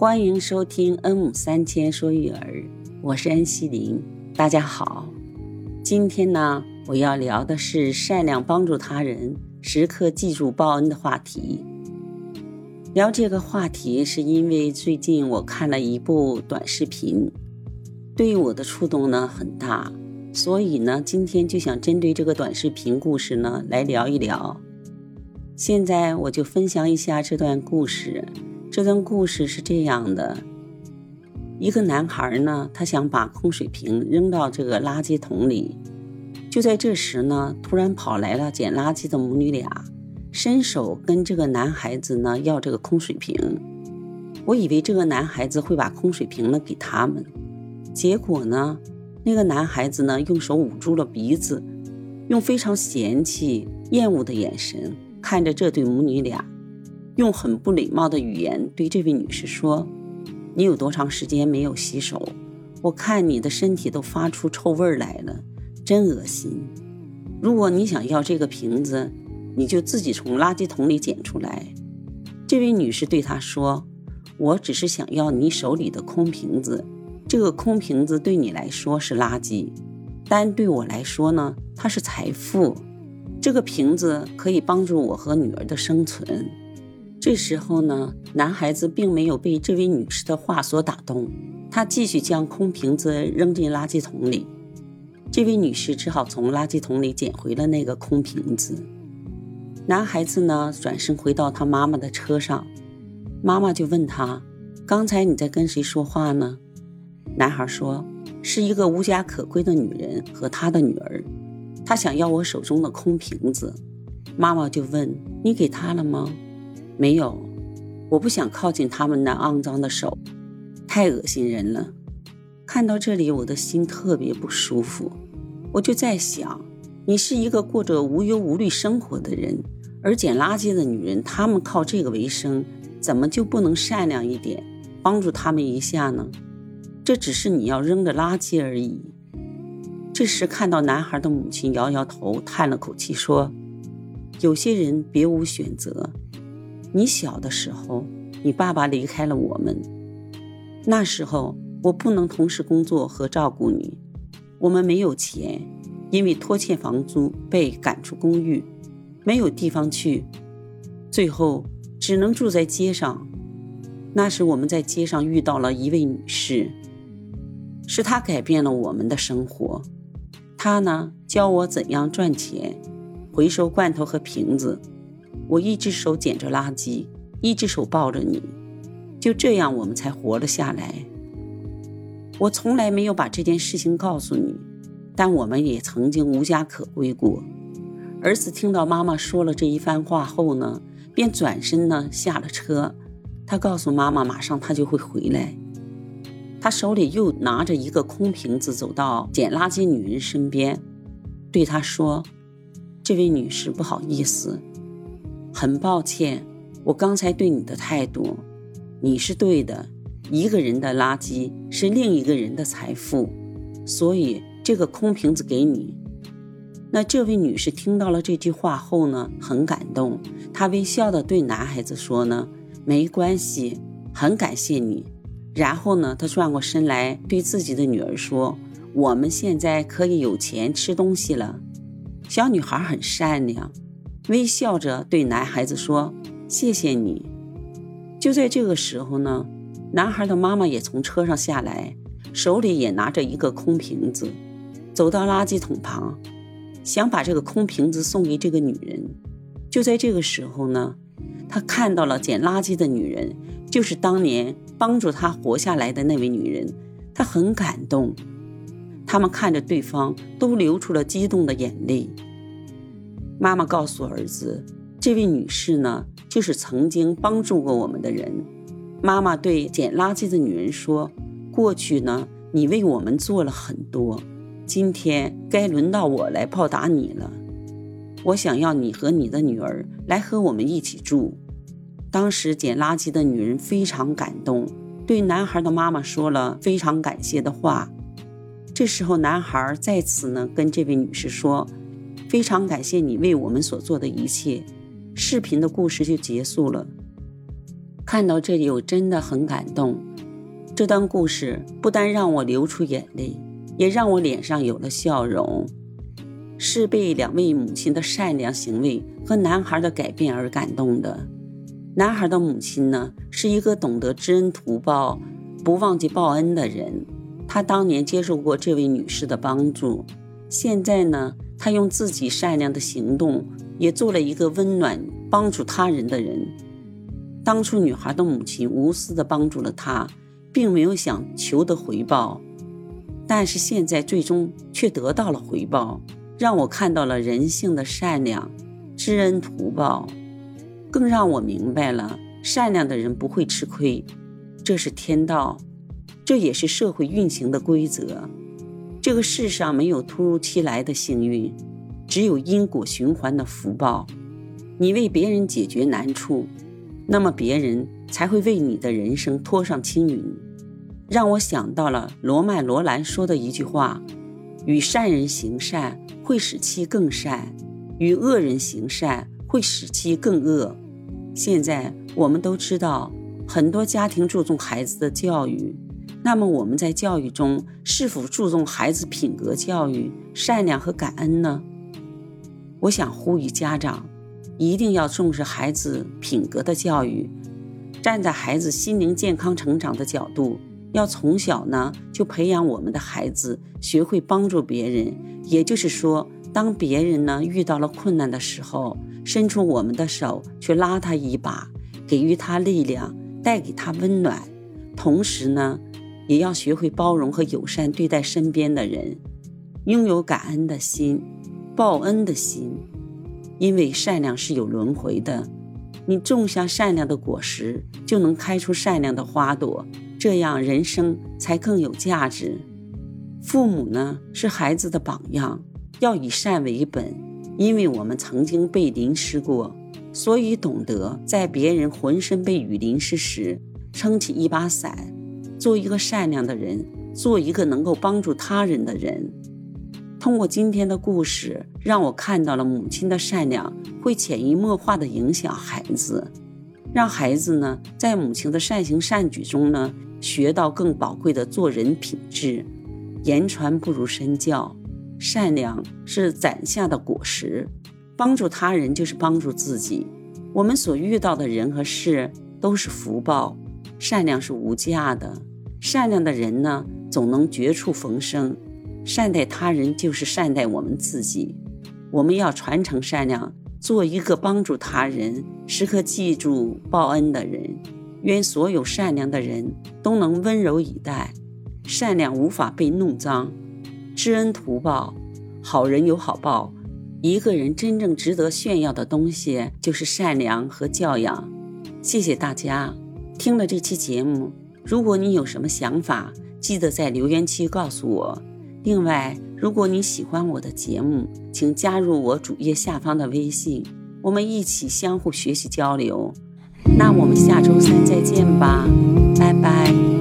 欢迎收听恩母三千说育儿，我是恩熙林，大家好。今天呢，我要聊的是善良帮助他人，时刻记住报恩的话题。聊这个话题是因为最近我看了一部短视频，对我的触动呢很大，所以呢，今天就想针对这个短视频故事呢来聊一聊。现在我就分享一下这段故事。这段故事是这样的：一个男孩呢，他想把空水瓶扔到这个垃圾桶里。就在这时呢，突然跑来了捡垃圾的母女俩，伸手跟这个男孩子呢要这个空水瓶。我以为这个男孩子会把空水瓶呢给他们，结果呢，那个男孩子呢用手捂住了鼻子，用非常嫌弃、厌恶的眼神。看着这对母女俩，用很不礼貌的语言对这位女士说：“你有多长时间没有洗手？我看你的身体都发出臭味来了，真恶心。如果你想要这个瓶子，你就自己从垃圾桶里捡出来。”这位女士对他说：“我只是想要你手里的空瓶子，这个空瓶子对你来说是垃圾，但对我来说呢，它是财富。”这个瓶子可以帮助我和女儿的生存。这时候呢，男孩子并没有被这位女士的话所打动，他继续将空瓶子扔进垃圾桶里。这位女士只好从垃圾桶里捡回了那个空瓶子。男孩子呢，转身回到他妈妈的车上，妈妈就问他：“刚才你在跟谁说话呢？”男孩说：“是一个无家可归的女人和她的女儿。”她想要我手中的空瓶子，妈妈就问：“你给她了吗？”“没有，我不想靠近他们那肮脏的手，太恶心人了。”看到这里，我的心特别不舒服。我就在想，你是一个过着无忧无虑生活的人，而捡垃圾的女人，她们靠这个为生，怎么就不能善良一点，帮助他们一下呢？这只是你要扔的垃圾而已。这时，看到男孩的母亲摇摇头，叹了口气，说：“有些人别无选择。你小的时候，你爸爸离开了我们，那时候我不能同时工作和照顾你。我们没有钱，因为拖欠房租被赶出公寓，没有地方去，最后只能住在街上。那时我们在街上遇到了一位女士，是她改变了我们的生活。”她呢，教我怎样赚钱，回收罐头和瓶子。我一只手捡着垃圾，一只手抱着你，就这样我们才活了下来。我从来没有把这件事情告诉你，但我们也曾经无家可归过。儿子听到妈妈说了这一番话后呢，便转身呢下了车。他告诉妈妈，马上他就会回来。他手里又拿着一个空瓶子，走到捡垃圾女人身边，对她说：“这位女士，不好意思，很抱歉，我刚才对你的态度，你是对的。一个人的垃圾是另一个人的财富，所以这个空瓶子给你。”那这位女士听到了这句话后呢，很感动，她微笑的对男孩子说：“呢，没关系，很感谢你。”然后呢，她转过身来对自己的女儿说：“我们现在可以有钱吃东西了。”小女孩很善良，微笑着对男孩子说：“谢谢你。”就在这个时候呢，男孩的妈妈也从车上下来，手里也拿着一个空瓶子，走到垃圾桶旁，想把这个空瓶子送给这个女人。就在这个时候呢，他看到了捡垃圾的女人。就是当年帮助他活下来的那位女人，他很感动。他们看着对方，都流出了激动的眼泪。妈妈告诉儿子，这位女士呢，就是曾经帮助过我们的人。妈妈对捡垃圾的女人说：“过去呢，你为我们做了很多，今天该轮到我来报答你了。我想要你和你的女儿来和我们一起住。”当时捡垃圾的女人非常感动，对男孩的妈妈说了非常感谢的话。这时候，男孩再次呢跟这位女士说：“非常感谢你为我们所做的一切。”视频的故事就结束了。看到这里，我真的很感动。这段故事不单让我流出眼泪，也让我脸上有了笑容。是被两位母亲的善良行为和男孩的改变而感动的。男孩的母亲呢，是一个懂得知恩图报、不忘记报恩的人。他当年接受过这位女士的帮助，现在呢，他用自己善良的行动，也做了一个温暖、帮助他人的人。当初女孩的母亲无私的帮助了他，并没有想求得回报，但是现在最终却得到了回报，让我看到了人性的善良、知恩图报，更让我明白了善良的人不会吃亏，这是天道，这也是社会运行的规则。这个世上没有突如其来的幸运，只有因果循环的福报。你为别人解决难处。那么别人才会为你的人生拖上青云，让我想到了罗曼·罗兰说的一句话：“与善人行善，会使其更善；与恶人行善，会使其更恶。”现在我们都知道，很多家庭注重孩子的教育，那么我们在教育中是否注重孩子品格教育、善良和感恩呢？我想呼吁家长。一定要重视孩子品格的教育，站在孩子心灵健康成长的角度，要从小呢就培养我们的孩子学会帮助别人。也就是说，当别人呢遇到了困难的时候，伸出我们的手去拉他一把，给予他力量，带给他温暖。同时呢，也要学会包容和友善对待身边的人，拥有感恩的心，报恩的心。因为善良是有轮回的，你种下善良的果实，就能开出善良的花朵，这样人生才更有价值。父母呢是孩子的榜样，要以善为本。因为我们曾经被淋湿过，所以懂得在别人浑身被雨淋湿时，撑起一把伞，做一个善良的人，做一个能够帮助他人的人。通过今天的故事，让我看到了母亲的善良会潜移默化的影响孩子，让孩子呢在母亲的善行善举中呢学到更宝贵的做人品质。言传不如身教，善良是攒下的果实，帮助他人就是帮助自己。我们所遇到的人和事都是福报，善良是无价的。善良的人呢，总能绝处逢生。善待他人就是善待我们自己。我们要传承善良，做一个帮助他人、时刻记住报恩的人。愿所有善良的人都能温柔以待。善良无法被弄脏，知恩图报，好人有好报。一个人真正值得炫耀的东西就是善良和教养。谢谢大家听了这期节目。如果你有什么想法，记得在留言区告诉我。另外，如果你喜欢我的节目，请加入我主页下方的微信，我们一起相互学习交流。那我们下周三再见吧，拜拜。